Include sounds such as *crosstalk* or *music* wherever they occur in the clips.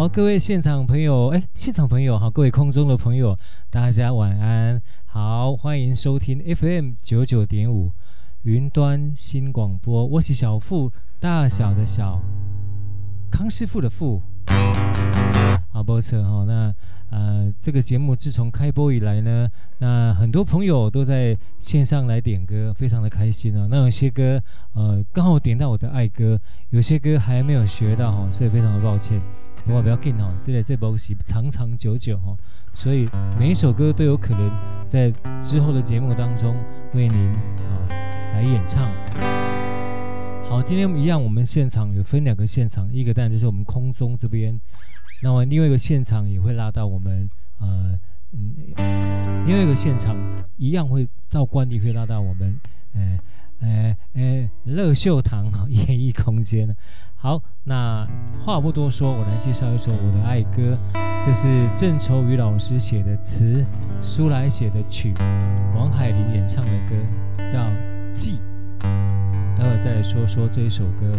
好，各位现场朋友，哎，现场朋友好，各位空中的朋友，大家晚安。好，欢迎收听 FM 九九点五云端新广播，我是小富，大小的小康师傅的富。好，播车哈，那呃，这个节目自从开播以来呢，那很多朋友都在线上来点歌，非常的开心哦。那有些歌呃刚好点到我的爱歌，有些歌还没有学到哈，所以非常的抱歉。不过不要紧哦，这里这波戏长长久久哈，所以每一首歌都有可能在之后的节目当中为您啊来演唱。好，今天一样，我们现场有分两个现场，一个当然就是我们空中这边，那么另外一个现场也会拉到我们呃嗯，另外一个现场一样会照惯例会拉到我们呃呃呃乐秀堂 *laughs* 演艺空间。好，那话不多说，我来介绍一首我的爱歌，这是郑愁予老师写的词，苏来写的曲，王海玲演唱的歌，叫《记》。待会再来说说这一首歌。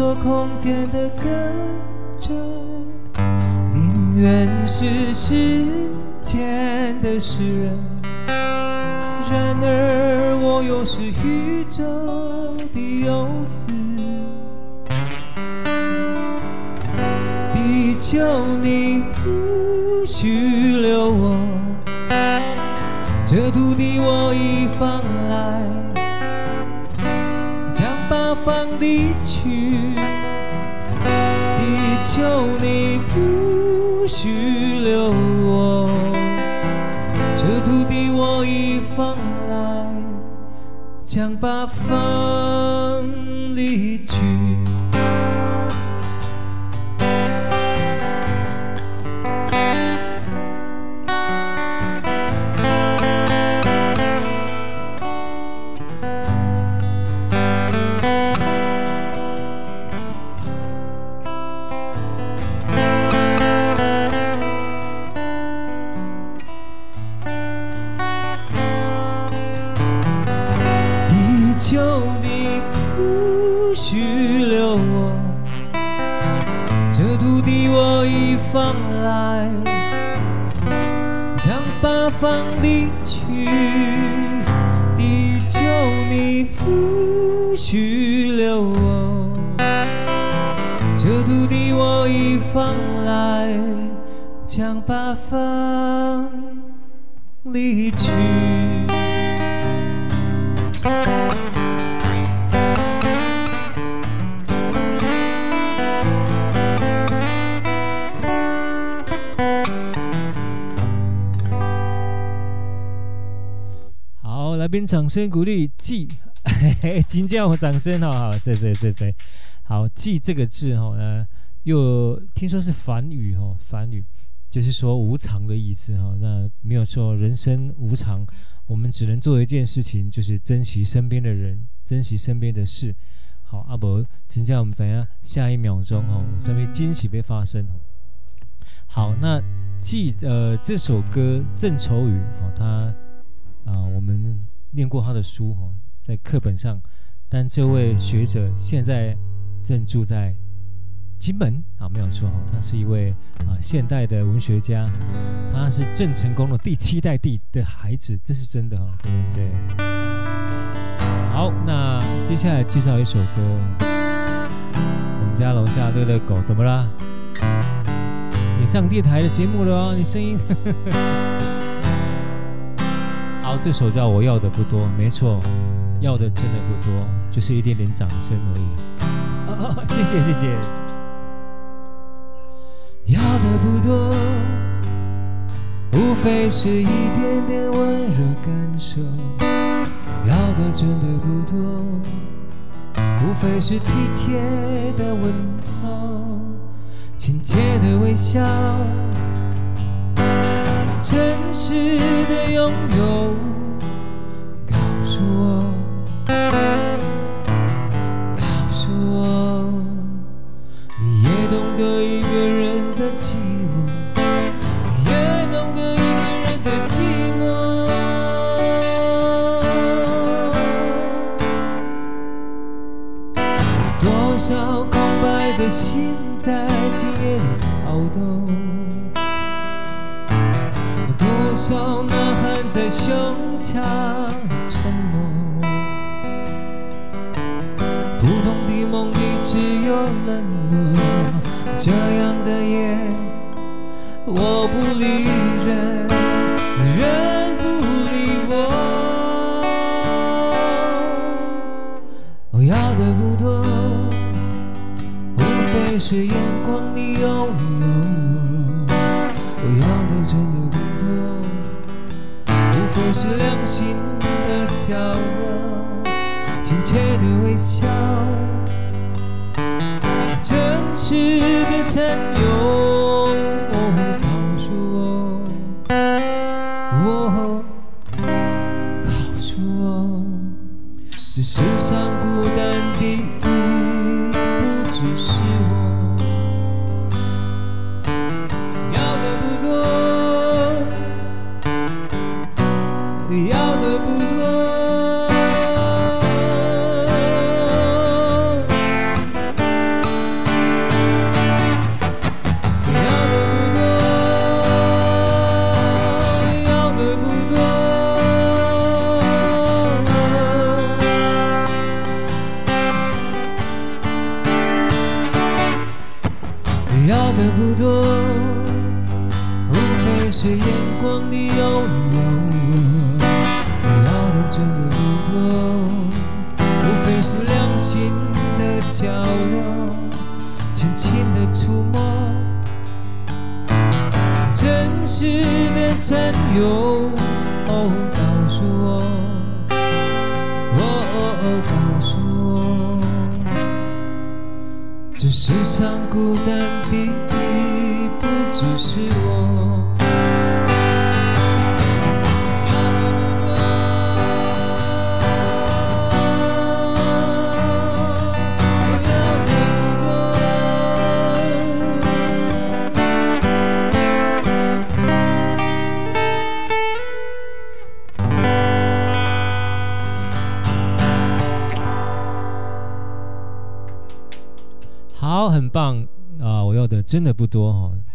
做空间的歌者。愿是世间的诗人，然而我又是宇宙的游子。地球，你不许留我，这土地我已放来，将八方的掌声鼓励记，*laughs* 请叫我掌声好，好，谢谢谢谢。好，记这个字哈，呃，又听说是梵语哈，梵语就是说无常的意思哈。那没有错，人生无常，我们只能做一件事情，就是珍惜身边的人，珍惜身边的事。好，阿伯，请叫我们怎样？下一秒钟哦，身边惊喜被发生。好，那记呃这首歌郑愁予哦，他啊我们。念过他的书哈，在课本上，但这位学者现在正住在金门啊，没有错哈，他是一位啊现代的文学家，他是郑成功的第七代弟的孩子，这是真的哈，对？好，那接下来介绍一首歌，我们家楼下乐乐狗怎么啦？你上电台的节目了哦，你声音。好，这首叫我要的不多，没错，要的真的不多，就是一点点掌声而已。哦，*laughs* 谢谢谢谢。要的不多，无非是一点点温柔感受。要的真的不多，无非是体贴的问候，亲切的微笑。真实的拥有，胸腔沉默，普通的梦里只有冷漠。这样的夜，我不理人，人不理我。我要的不多，无非是眼光里是良心的角落，亲切的微笑，真实的占有。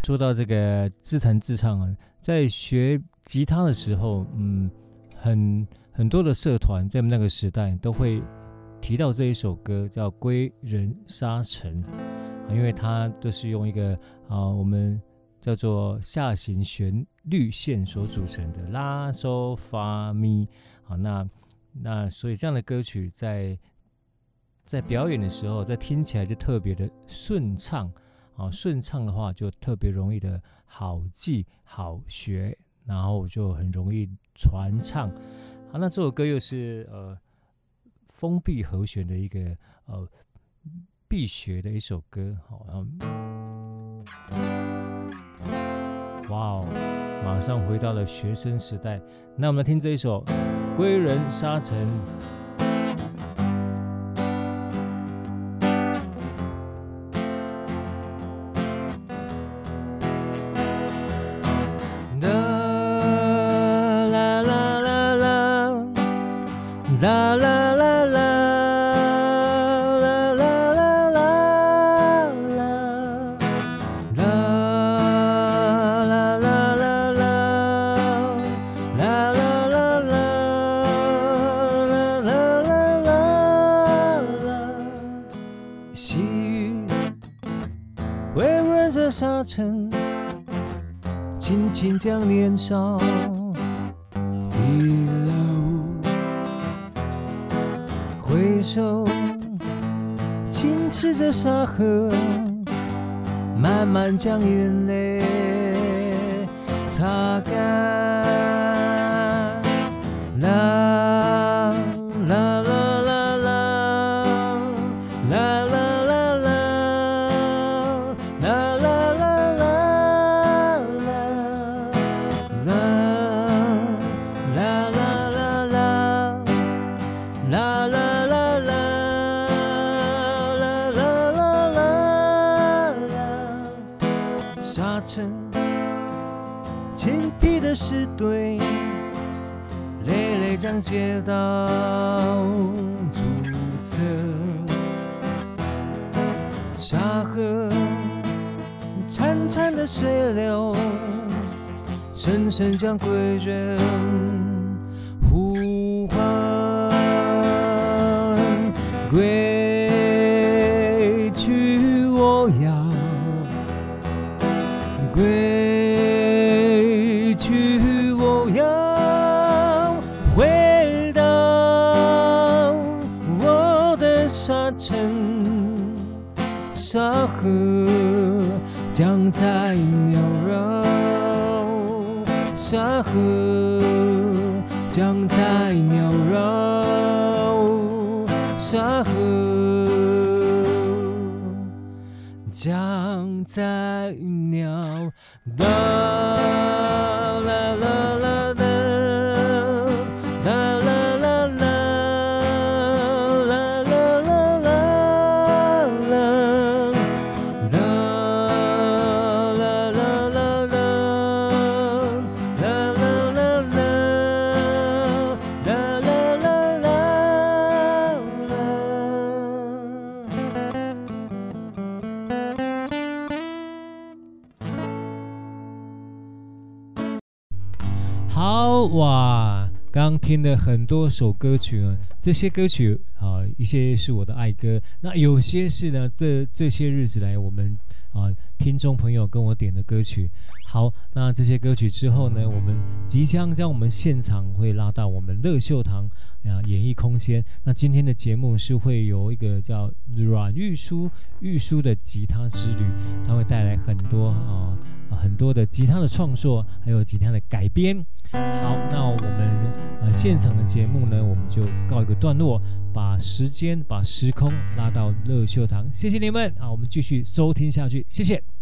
说到这个自弹自唱啊，在学吉他的时候，嗯，很很多的社团在那个时代都会提到这一首歌，叫《归人沙尘》啊，因为它都是用一个啊，我们叫做下行旋律线所组成的拉、嗦、发、咪啊，那那所以这样的歌曲在。在表演的时候，在听起来就特别的顺畅啊，顺畅的话就特别容易的好记好学，然后就很容易传唱。好，那这首歌又是呃封闭和弦的一个呃必学的一首歌，好，然后哇哦，马上回到了学生时代。那我们来听这一首《归人沙尘》。将眼街道阻塞，沙河潺潺的水流，深深将归人在缭绕，沙河将在缭绕，沙河将在哇刚听了很多首歌曲啊，这些歌曲，一些是我的爱歌，那有些是呢，这这些日子来我们啊听众朋友跟我点的歌曲。好，那这些歌曲之后呢，我们即将将我们现场会拉到我们乐秀堂啊演艺空间。那今天的节目是会有一个叫阮玉书玉书的吉他之旅，他会带来很多啊。很多的吉他的创作，还有吉他的改编。好，那我们呃现场的节目呢，我们就告一个段落，把时间、把时空拉到乐秀堂。谢谢你们啊，我们继续收听下去，谢谢。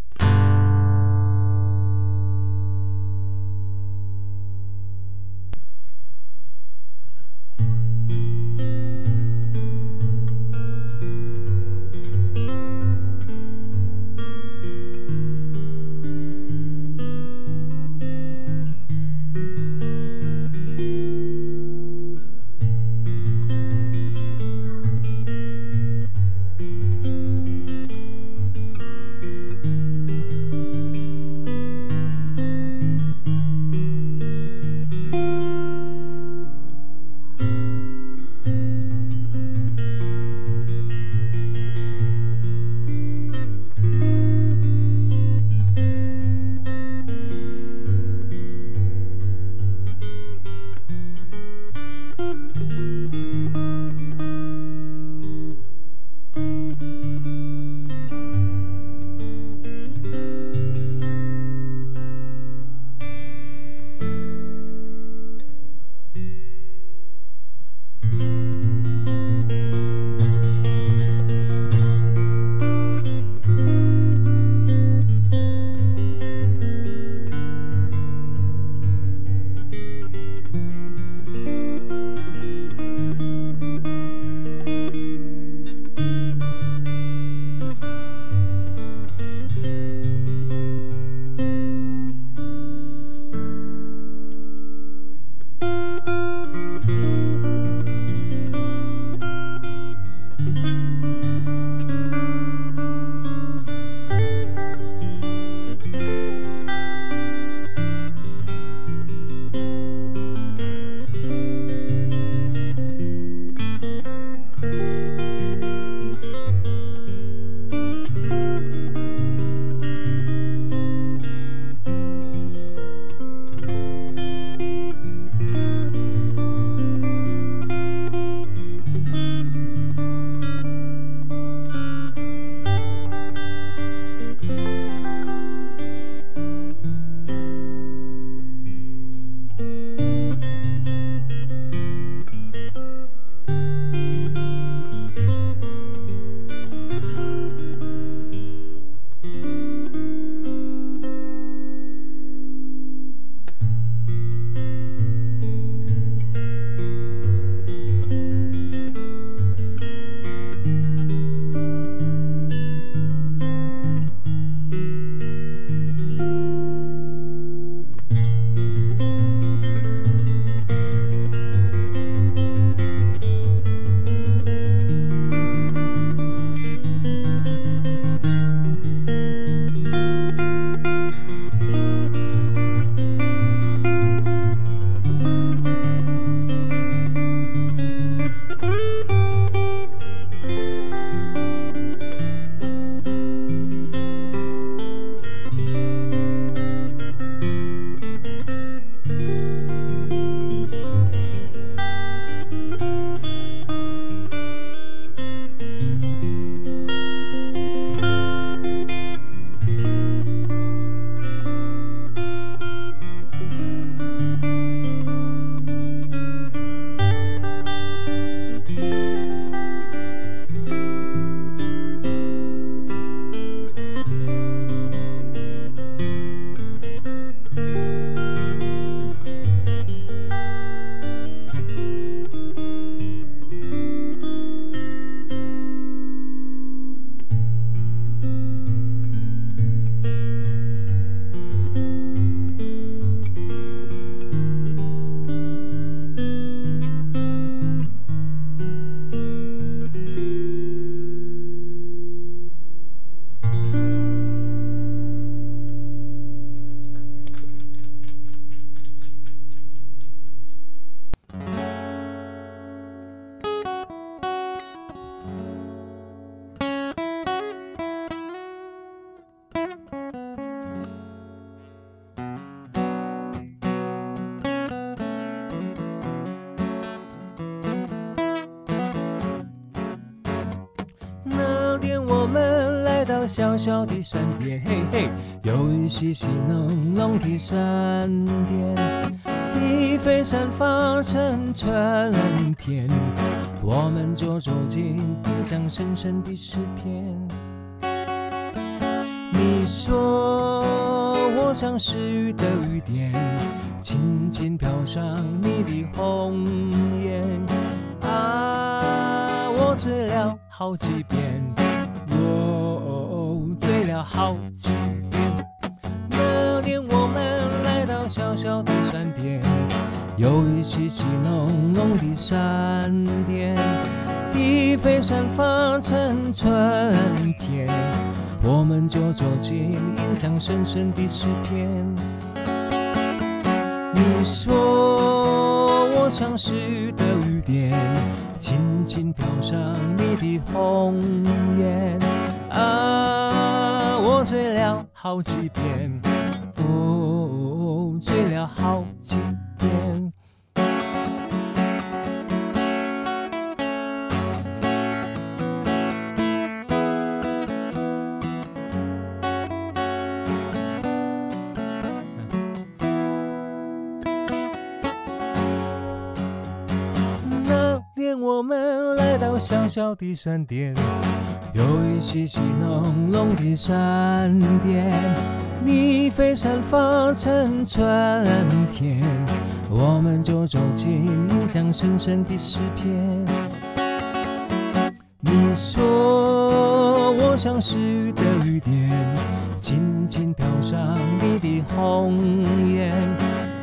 小小的闪电，嘿嘿，有一细细浓浓的闪电，你飞散发成春天，我们就走进印象深深的诗篇。你说我像是雨的雨点，轻轻飘上你的红颜啊，我醉了好几遍。我了好几遍。那年我们来到小小的山巅，有一细细浓浓的闪电，地飞散发成春天，我们就走进印象深深的诗篇。你说我像是雨的雨点，轻轻飘上你的红颜啊，醉了好几遍，哦，醉了好几遍。那天我们来到小小的山巅，有一细细浓浓的闪电，你飞散发成春天，我们就走进印象深深的诗篇。你说我像是雨的雨点，轻轻飘上你的红颜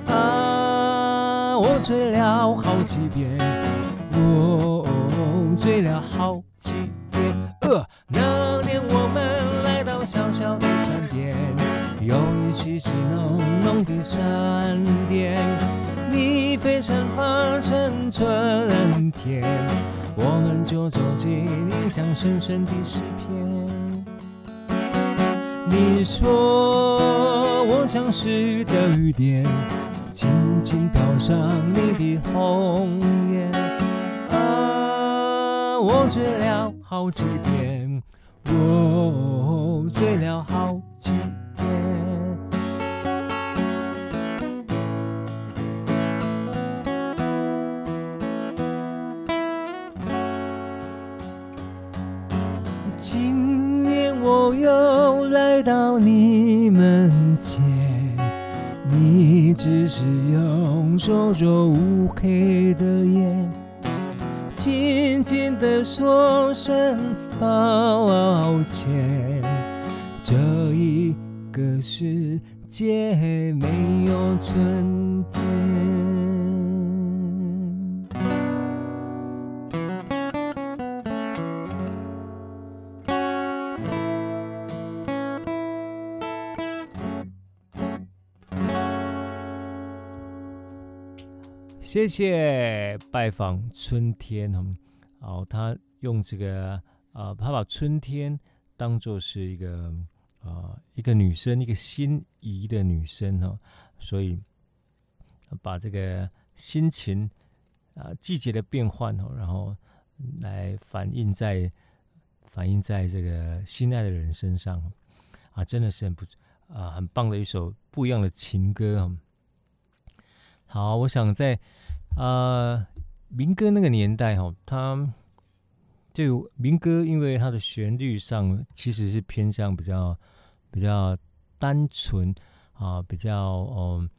啊，我醉了好几遍。我、醉了好几小小的山巅，有一细细浓浓的闪电，你飞散发成春天，我们就走进印象深深的诗篇。你说我像是雨的雨点，轻轻飘上你的红颜。啊我醉了好几遍，我醉了好几遍。今年我又来到你门前，你只是用手做乌黑的眼。轻轻地说声抱歉，这一个世界没有春天。谢谢拜访春天哦，哦，他用这个呃，他把春天当做是一个啊、一个女生，一个心仪的女生哦，所以把这个心情啊、季节的变换哦，然后来反映在反映在这个心爱的人身上啊，真的是很不啊、很棒的一首不一样的情歌哦。好，我想在。啊，民歌那个年代哈，它就民歌，因为它的旋律上其实是偏向比较比较单纯啊，比较嗯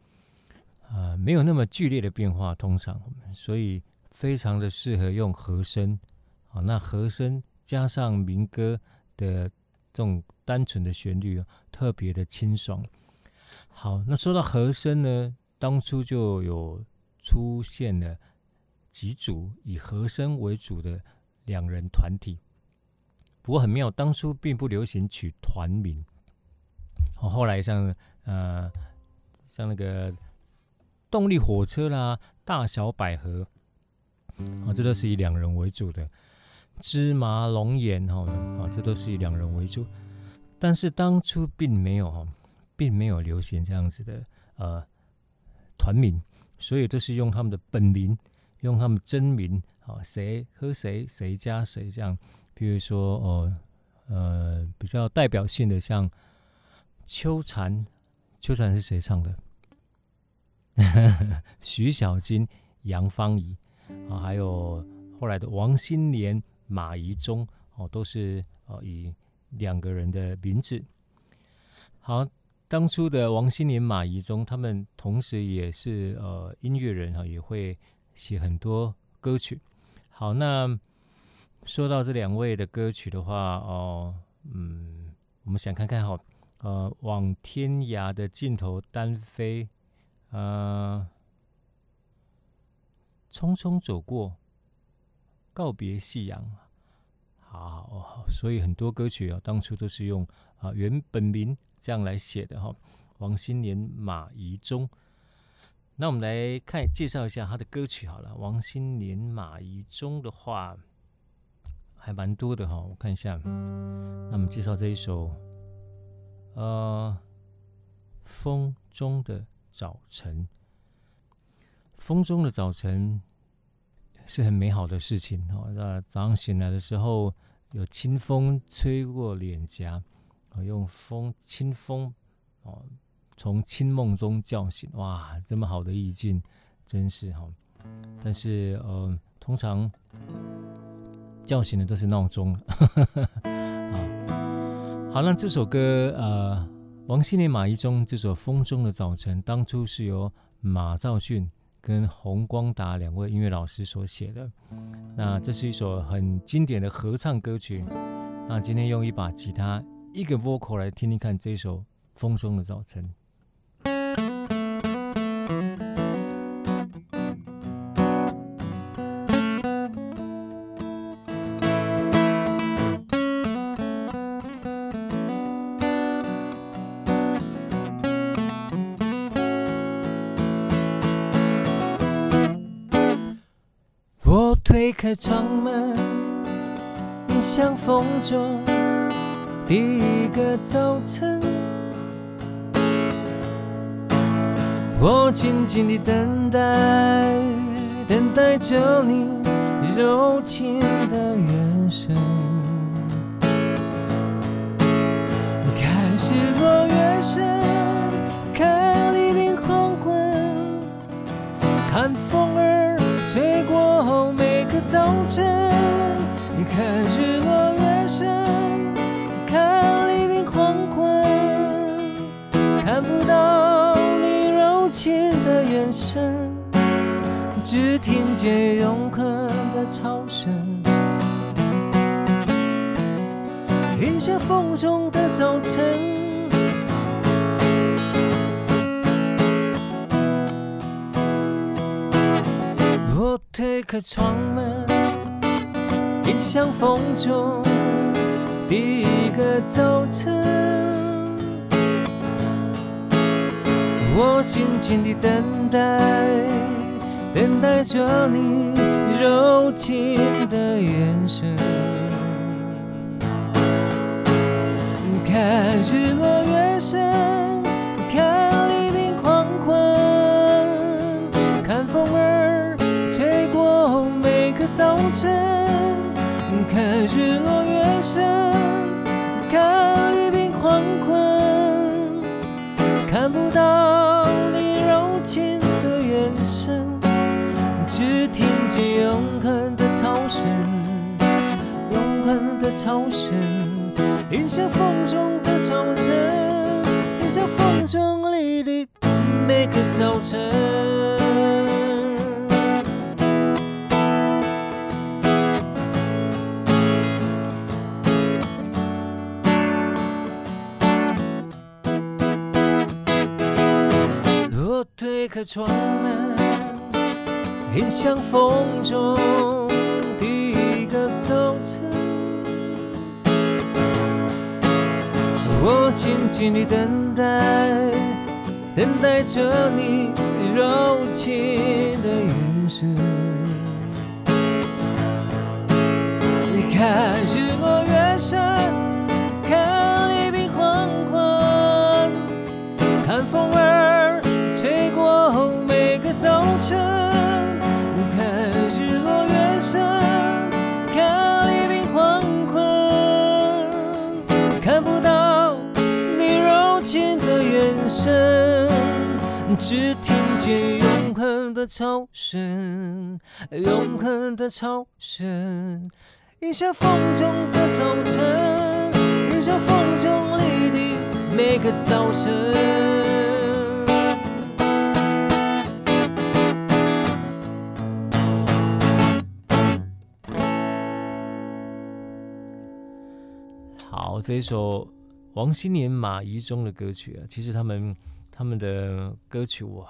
啊，没有那么剧烈的变化，通常所以非常的适合用和声啊。那和声加上民歌的这种单纯的旋律，特别的清爽。好，那说到和声呢，当初就有。出现了几组以和声为主的两人团体，不过很妙，当初并不流行取团名。哦，后来像呃像那个动力火车啦、大小百合，啊，这都是以两人为主的。芝麻龙眼哈啊，这都是以两人为主。但是当初并没有哈，并没有流行这样子的呃团名。所以都是用他们的本名，用他们真名，啊，谁和谁谁加谁这样。比如说，哦，呃比较代表性的，像《秋蝉》，《秋蝉》是谁唱的？*laughs* 徐小菁、杨芳仪啊，还有后来的王心莲、马宜中哦，都是呃以两个人的名字。好，当初的王心莲、马宜中，他们同时也是呃音乐人哈，也会写很多歌曲。好，那说到这两位的歌曲的话，哦，嗯，我们想看看哈，呃，往天涯的尽头单飞。呃，匆匆走过，告别夕阳。好，所以很多歌曲啊，当初都是用啊原本名这样来写的哈。王心莲、马宜中。那我们来看介绍一下他的歌曲好了。王心莲、马宜中的话还蛮多的哈，我看一下。那我们介绍这一首，呃，风中的。早晨，风中的早晨是很美好的事情哦。那早上醒来的时候，有清风吹过脸颊，用风清风哦，从清梦中叫醒。哇，这么好的意境，真是哈。但是呃，通常叫醒的都是闹钟。好，那这首歌呃。王心凌、马一中这首《风中的早晨》，当初是由马兆骏跟洪光达两位音乐老师所写的。那这是一首很经典的合唱歌曲。那今天用一把吉他，一个 vocal 来听听看这首《风中的早晨》。推开窗门，迎向风中第一个早晨。我静静地等待，等待着你柔情的眼神。看日落月升，看黎明黄昏，看风儿吹过后。早晨，你看日落月升，看黎明黄昏，看不到你柔情的眼神，只听见永恒的潮声，迎向风中的早晨。推开窗门。迎向风中第一个早晨，我静静地等待，等待着你柔情的眼神。看日落月升，个早晨。看日落月升，看黎明黄昏，看不到你柔情的眼神，只听见永恒的潮声，永恒的潮声，迎向风中的早晨，迎向风中里的每个早晨。推开窗门，迎向风中第一个早晨。我静静地等待，等待着你柔情的眼神。你看日落月升，看黎明黄昏，看风儿。城看日落月升看黎明黄昏看不到你柔情的眼神只听见永恒的潮声永恒的潮声迎向风中的早晨迎向风中的每个早晨。好，这一首王心莲、马宜中的歌曲啊，其实他们他们的歌曲我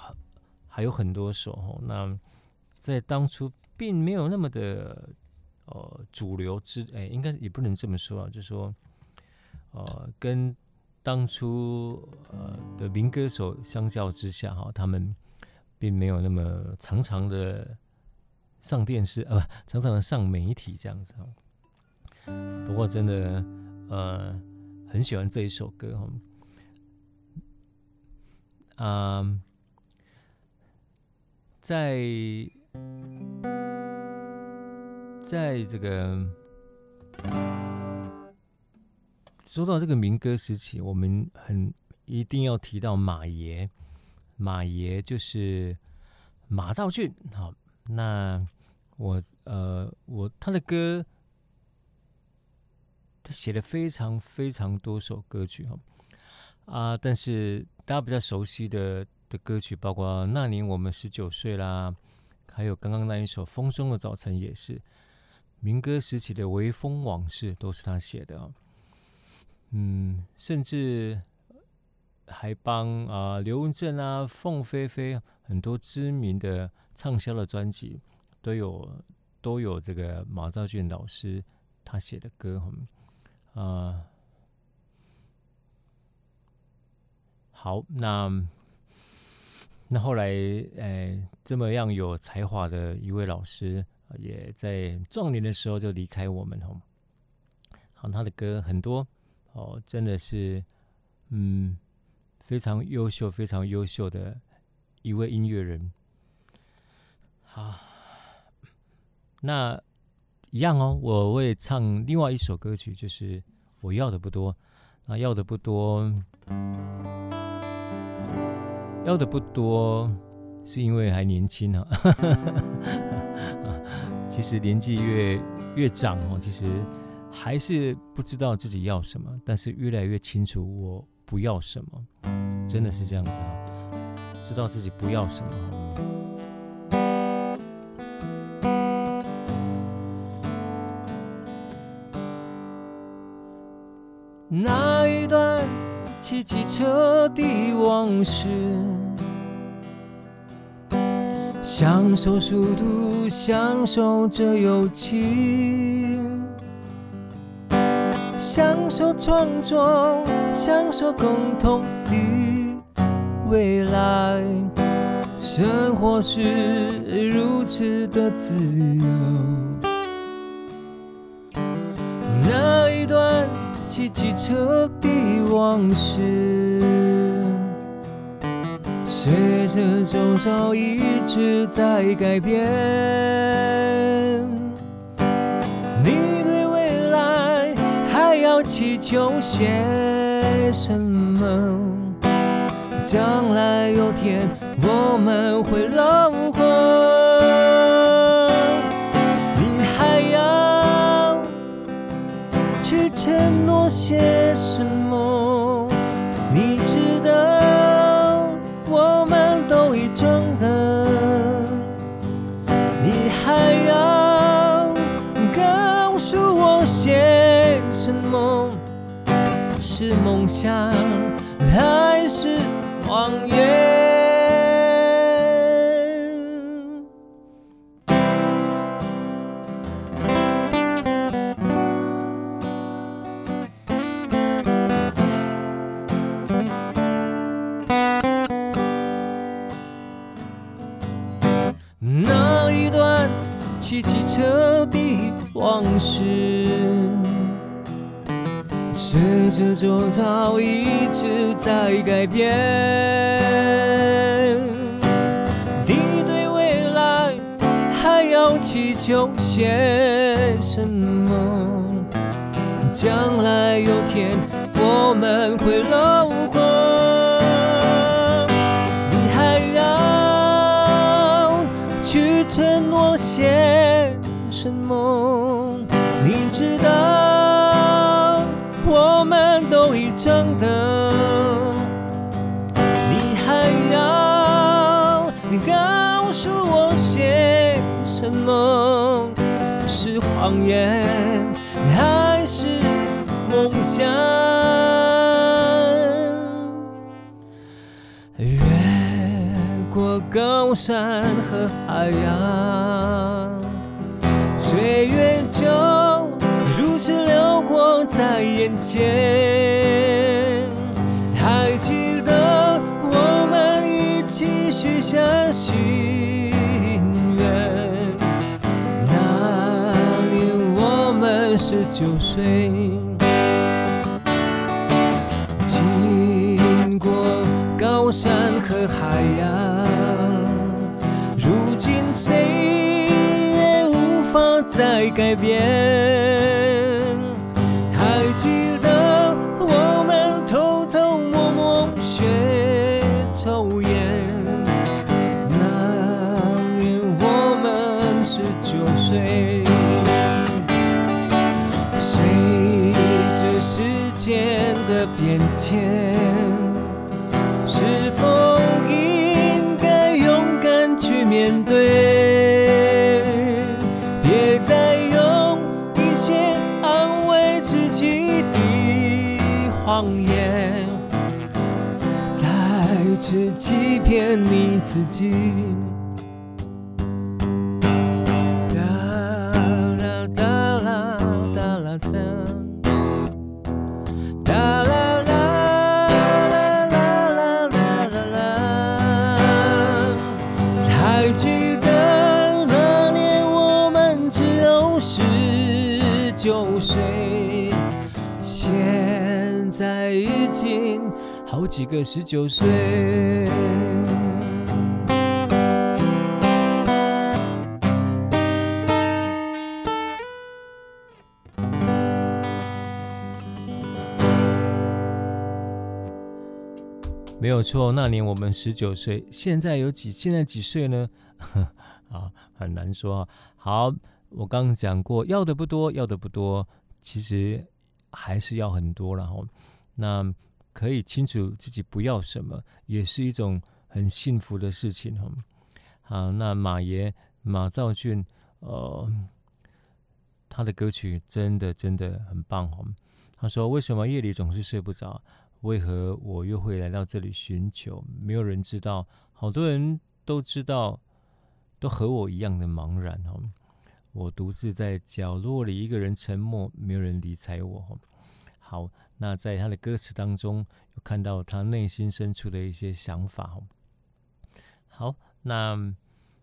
还有很多首哦。那在当初并没有那么的呃主流之，哎，应该也不能这么说啊，就是说呃，跟当初呃的民歌手相较之下哈，他们并没有那么常常的上电视啊，不，常常的上媒体这样子。不过真的。呃，很喜欢这一首歌哈，啊、在在这个说到这个民歌时期，我们很一定要提到马爷，马爷就是马兆骏。好，那我呃，我他的歌。他写了非常非常多首歌曲哈啊，但是大家比较熟悉的的歌曲，包括那年我们十九岁啦，还有刚刚那一首《风中的早晨》也是民歌时期的《微风往事》，都是他写的。嗯，甚至还帮啊刘文正啊、凤飞飞很多知名的畅销的专辑都有都有这个马兆骏老师他写的歌哈。啊、呃，好，那那后来，哎，这么样有才华的一位老师，也在壮年的时候就离开我们哦。好，他的歌很多哦，真的是，嗯，非常优秀、非常优秀的一位音乐人。好，那。一样哦，我会唱另外一首歌曲，就是我要的不多，那要的不多，*laughs* 要的不多，是因为还年轻啊。*laughs* 其实年纪越越长哦，其实还是不知道自己要什么，但是越来越清楚我不要什么，真的是这样子啊，知道自己不要什么。那一段骑机车的往事，享受速度，享受着友情，享受创作，享受共同的未来，生活是如此的自由。那一段。骑机车的往事，随着周遭一直在改变。你对未来还要祈求些什么？将来有天我们会老些什么？你知道，我们都已长大。你还要告诉我些什么？是梦想还是谎言？改变。越过？高山和海洋，岁月就如此流过在眼前。还记得我们一起许下心愿，那年我们十九岁，山和海洋。如今谁也无法再改变。还记得我们偷偷摸摸学抽烟，那年我们十九岁。随着时间的变迁，骗你自己。还记得那年我们只有19岁，现在已经好几个十九岁，有错。那年我们十九岁，现在有几？现在几岁呢？*laughs* 啊，很难说。好，我刚刚讲过，要的不多，要的不多，其实还是要很多了。那。可以清楚自己不要什么，也是一种很幸福的事情哈。好，那马爷马兆骏，呃，他的歌曲真的真的很棒哈。他说：“为什么夜里总是睡不着？为何我又会来到这里寻求？没有人知道，好多人都知道，都和我一样的茫然哦。我独自在角落里，一个人沉默，没有人理睬我。好。”那在他的歌词当中，有看到他内心深处的一些想法。好，那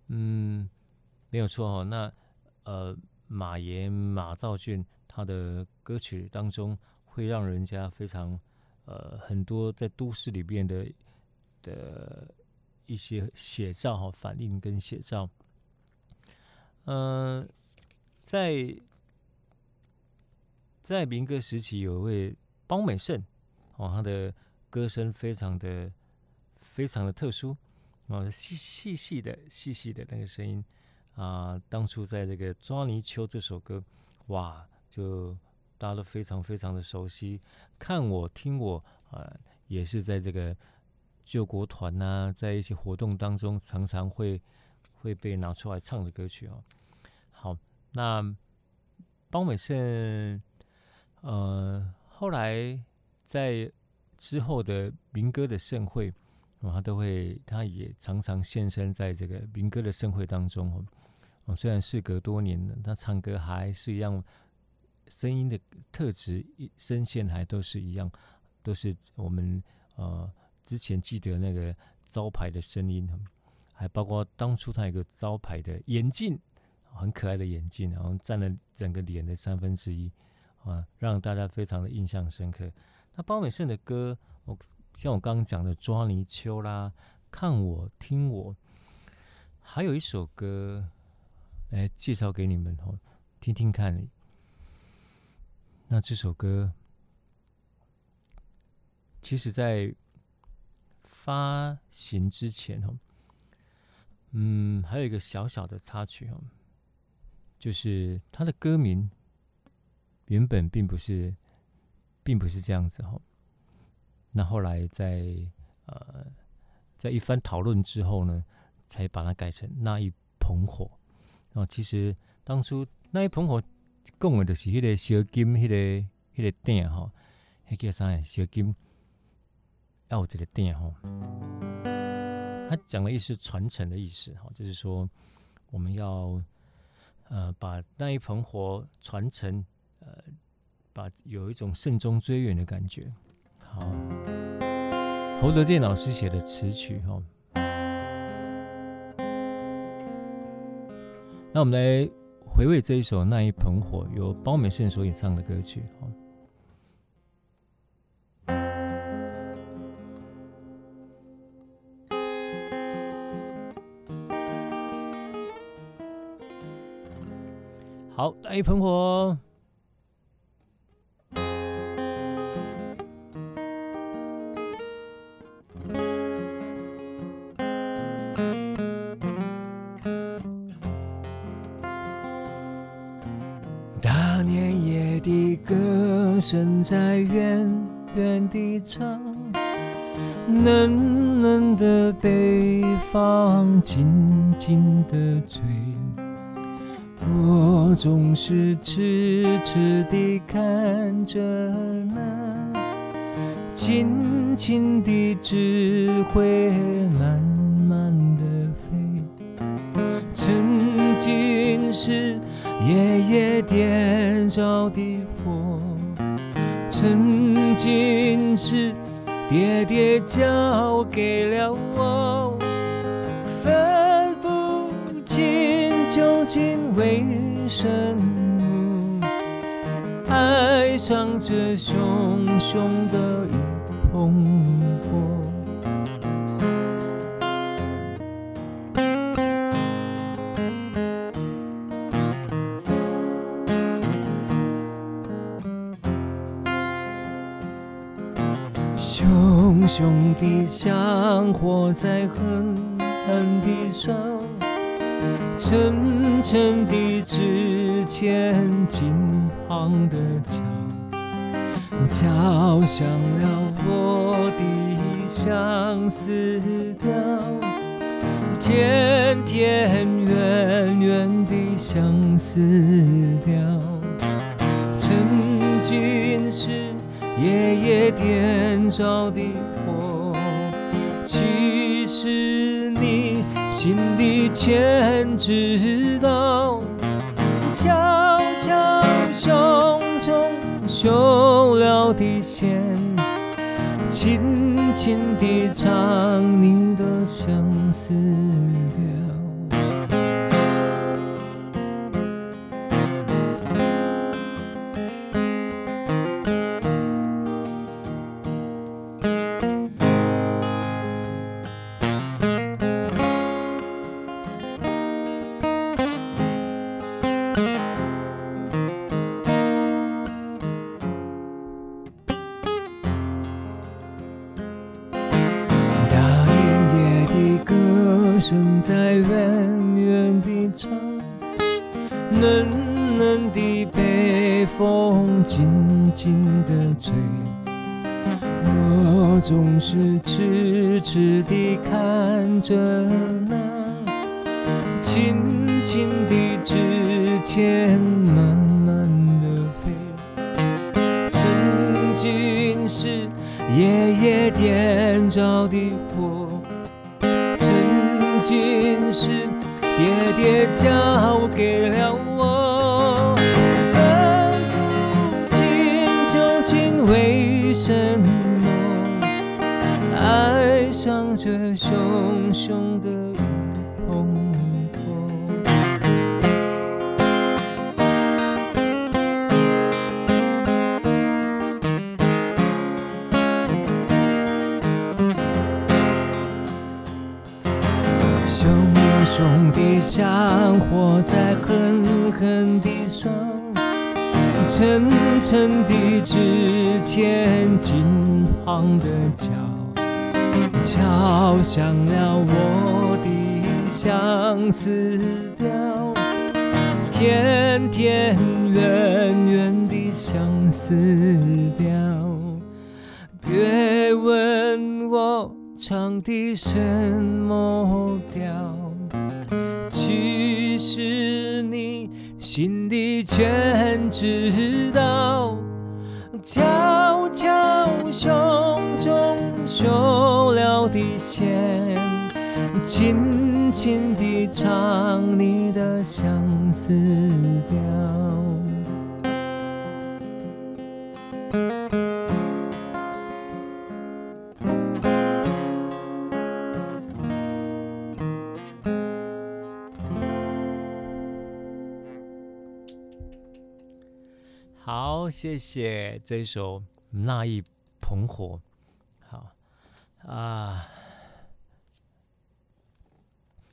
嗯，没有错哦。那呃，马爷马兆骏他的歌曲当中，会让人家非常呃很多在都市里边的的一些写照哈，反应跟写照。嗯、在在民歌时期有一位。包美胜，哦，他的歌声非常的非常的特殊，哦，细细细的细细的那个声音啊、当初在这个《抓泥鳅》这首歌，哇，就大家都非常非常的熟悉。看我听我啊、呃，也是在这个救国团呐、在一些活动当中，常常会会被拿出来唱的歌曲哦。好，那包美胜，呃。后来在之后的民歌的盛会，哦，他都会，他也常常现身在这个民歌的盛会当中哦。虽然事隔多年了，他唱歌还是一样，声音的特质、声线还都是一样，都是我们呃之前记得那个招牌的声音，还包括当初他有个招牌的眼镜，很可爱的眼镜，然后占了整个脸的三分之一。啊，让大家非常的印象深刻。那包美胜的歌，我像我刚刚讲的《抓泥鳅》啦，《看我听我》，还有一首歌来介绍给你们哦，听听看。那这首歌，其实在发行之前哦，嗯，还有一个小小的插曲哦，就是他的歌名原本并不是，并不是这样子哈。那后来在呃，在一番讨论之后呢，才把它改成那一捧火。啊，其实当初那一捧火讲的就是迄个烧金，迄个迄个鼎吼，迄叫啥？烧金要有这个鼎吼。他讲的意思传承的意思哈，就是说我们要。呃，把那一盆火传承，呃，把有一种慎终追远的感觉。好，侯德健老师写的词曲哈。那我们来回味这一首《那一盆火》，由包美胜所演唱的歌曲。好，那一盆火。身在远远地唱，冷冷的北方静静的吹。我总是痴痴地看着那轻轻的智慧慢慢的飞，曾经是夜夜点着的，曾经是爹爹交给了我。分不清究竟为什么爱上这熊熊的一捧熊熊的香火在狠狠地烧。沉沉的纸钱，金黄的桥，敲响了我的相思调，甜甜圆圆的相思调。曾经是夜夜点着的火，其实你。心里全知道，悄悄手中绣了的线，轻轻地唱你的相思熊熊的一捧。熊熊的香火在狠狠地烧，沉沉的纸钱，金黄的桥，敲响了我的相思调，天天远远的相思调，别问我唱的什么调，其实你心里全知道，悄悄胸中绣了的线。轻轻地唱你的相思调。谢谢这首《那一捧火》。好啊。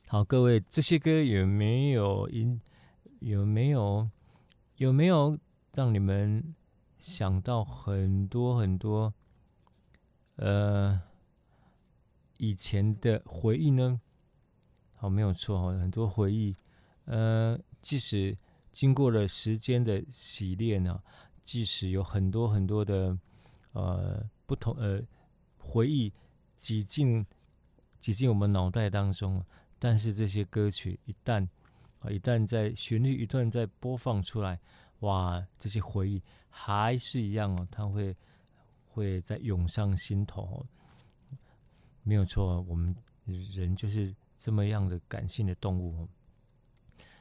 好，各位，这些歌有没有音？有没有有没有让你们想到很多很多呃以前的回忆呢？好，没有错哈，很多回忆。呃，即使经过了时间的洗练呢，即使有很多很多的呃不同呃回忆挤进挤进我们脑袋当中。但是这些歌曲一旦啊，一旦在旋律一段在播放出来，哇，这些回忆还是一样哦，它会会再涌上心头。没有错，我们人就是这么样的感性的动物。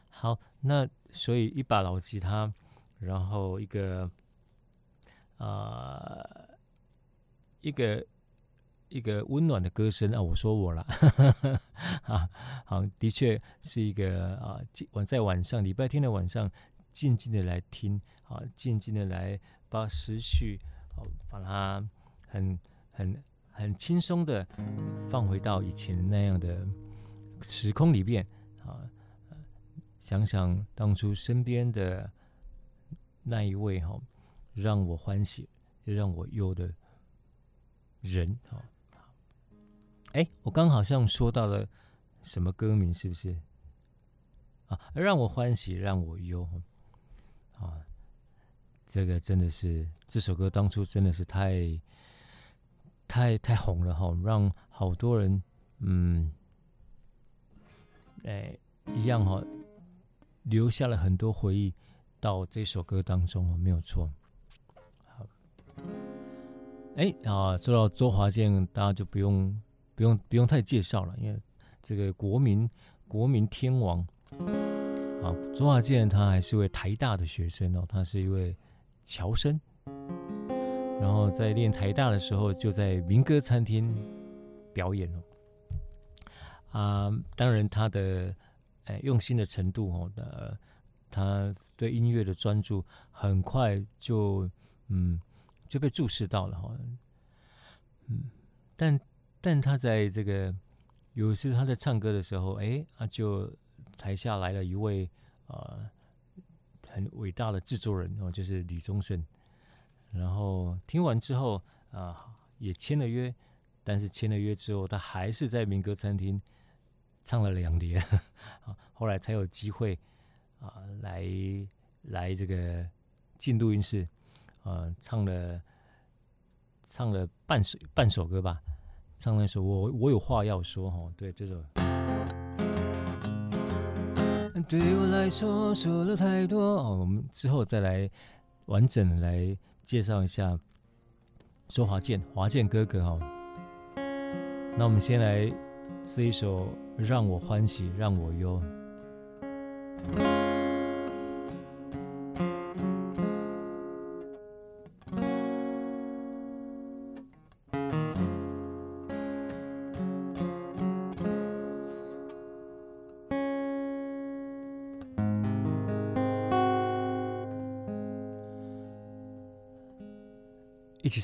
好，那所以一把老吉他，然后一个啊、一个。一个温暖的歌声啊！我说我了，*laughs* 啊，好，的确是一个啊，晚在晚上礼拜天的晚上，静静的来听啊，静静的来把思绪啊，把它很很很轻松的放回到以前那样的时空里边啊，想想当初身边的那一位哈，让我欢喜让我忧的人啊。哎，我刚好像说到了什么歌名，是不是？啊，让我欢喜，让我忧。啊，这个真的是这首歌当初真的是太太太红了哈，让好多人嗯，哎，一样哈，留下了很多回忆到这首歌当中哦，没有错。好，哎啊，说到周华健，大家就不用。不用不用太介绍了，因为这个国民国民天王啊，周华健他还是位台大的学生哦，他是一位侨生，然后在练台大的时候就在民歌餐厅表演哦，啊，当然他的哎用心的程度哦的，他对音乐的专注很快就嗯就被注视到了哈，嗯，但。但他在这个有一次他在唱歌的时候，哎，啊，就台下来了一位啊、很伟大的制作人哦，就是李宗盛。然后听完之后啊、也签了约，但是签了约之后，他还是在民歌餐厅唱了两年 *laughs* 啊，后来才有机会啊、来来这个进录音室啊、呃，唱了唱了半首半首歌吧。唱了一首我我有话要说哈，对这首。对我来说说了太多哦，我们之后再来完整来介绍一下周华健华健哥哥哈。那我们先来这一首让我欢喜让我忧。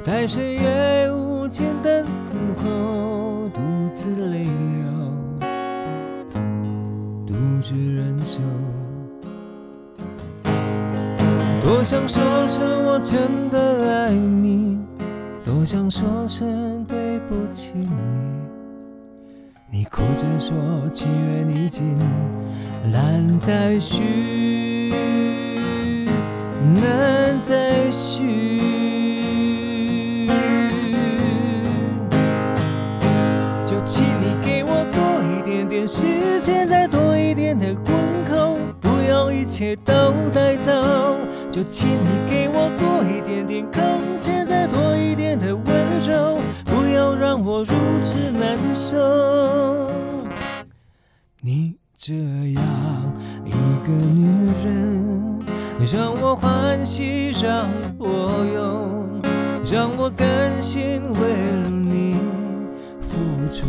在深夜无尽等候，独自泪流，独自忍受。多想说声我真的爱你，多想说声对不起你。你哭着说情缘已尽，难再续，难再续。现在，多一点的问候，不要一切都带走。就请你给我多一点点空间，再多一点的温柔，不要让我如此难受。你这样一个女人，让我欢喜，让我忧，让我甘心为了你付出。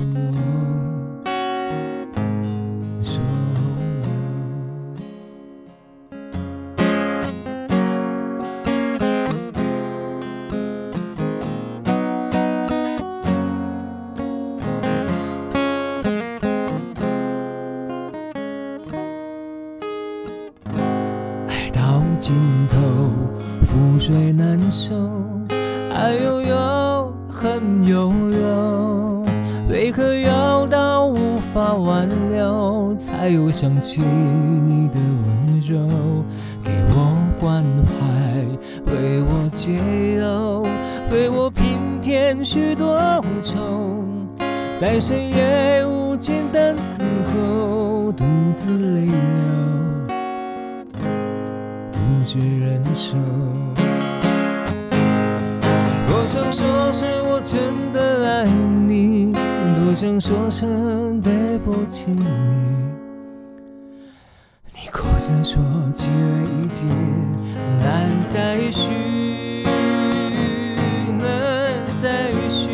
水难收，爱悠悠，恨悠悠，为何要到无法挽留，才又想起你的温柔，给我关怀，为我解忧，为我平添许多愁，在深夜无尽等候，独自泪流。独自忍受，想说声我真的爱你，多想说声对不起你。你哭着说情缘已尽，难再续，难再续。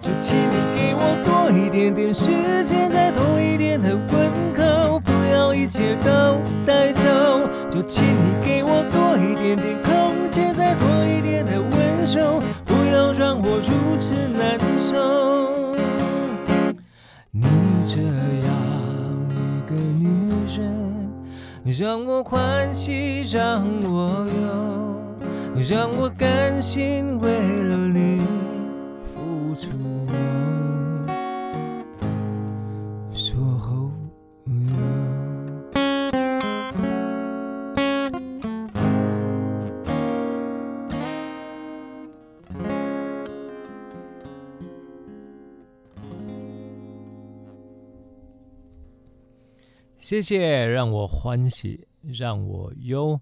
就请你给我多一点点时间，再多一点的问候，不要一切都请你给我多一点点空间，再多一点的温柔，不要让我如此难受。你这样一个女人，让我欢喜，让我忧，让我甘心为了你付出。谢谢，让我欢喜，让我忧。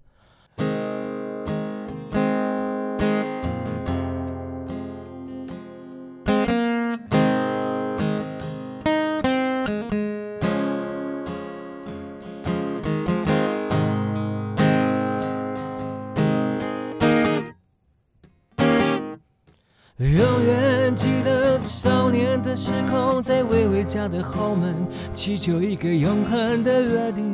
永远记得少年的时候，在微微家的后门，祈求一个永恒的约定，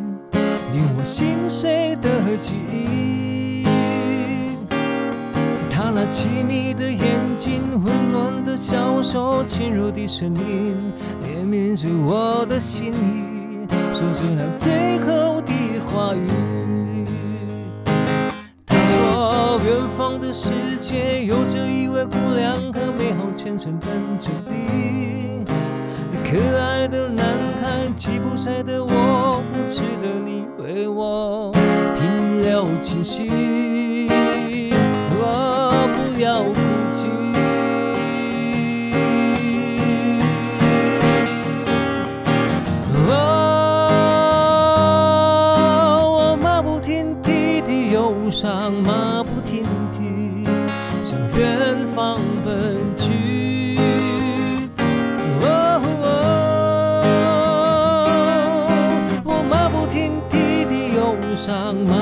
令我心碎的记忆。他那凄迷的眼睛，温暖的小手，轻柔的声音，怜悯着我的心意，说着那最后的话语。远方的世界有着一位姑娘和美好前程等着你。可爱的男孩，吉普赛的我，不值得你为我停留气息。上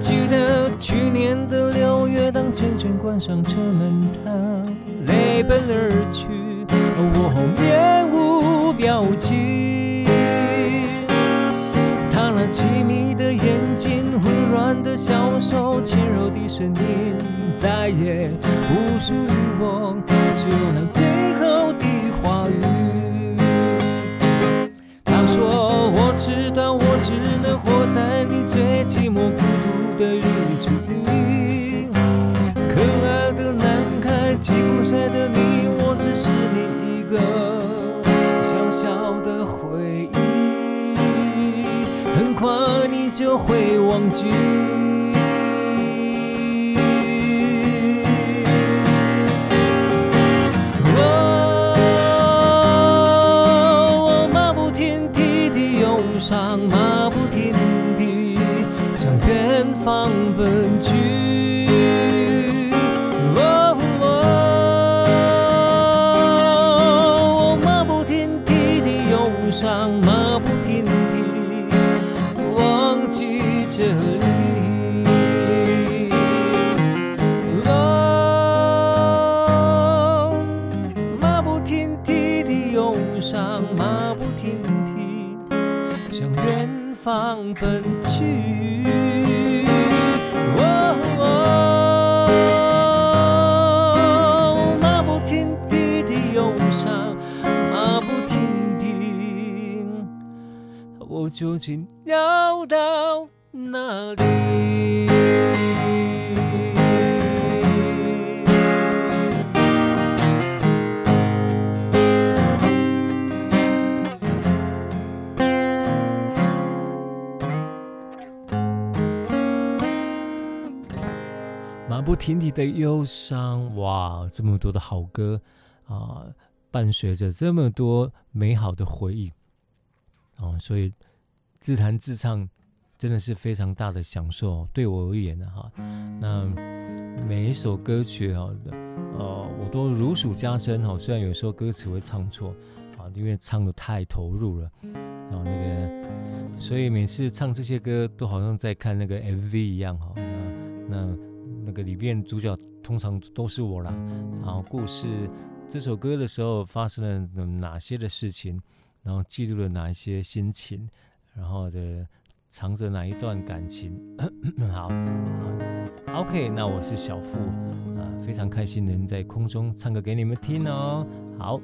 记得去年的六月，当渐渐关上车门，他泪奔而去，我面无表情。他那凄迷的眼睛，温软的小手，轻柔的声音，再也不属于我，只有那最后的话语。他说：“我知道，我只能活在你最寂寞孤独的日子里。可爱的男孩，吉普赛的你，我只是你一个小小的回忆，很快你就会忘记。”奔去，哦哦，马不停蹄的忧伤，马不停蹄，我究竟要到哪里？马不停蹄的忧伤，哇，这么多的好歌啊，伴随着这么多美好的回忆，哦，所以自弹自唱真的是非常大的享受，对我而言呢，哈，那每一首歌曲哈，呃，我都如数家珍哈，虽然有时候歌词会唱错啊，因为唱得太投入了，然后那个，所以每次唱这些歌都好像在看那个 MV 一样哈，那那。个里面主角通常都是我啦，然后故事这首歌的时候发生了哪些的事情，然后记录了哪一些心情，然后的藏着哪一段感情。*coughs* 好，好，OK，那我是小富，啊，非常开心能在空中唱歌给你们听哦。好，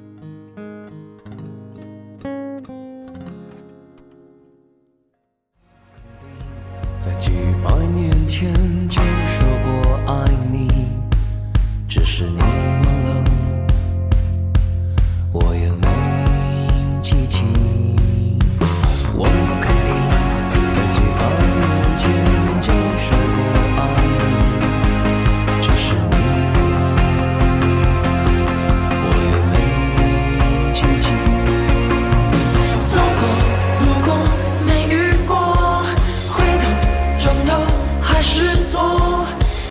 在几百年前就说过。爱你，只是你。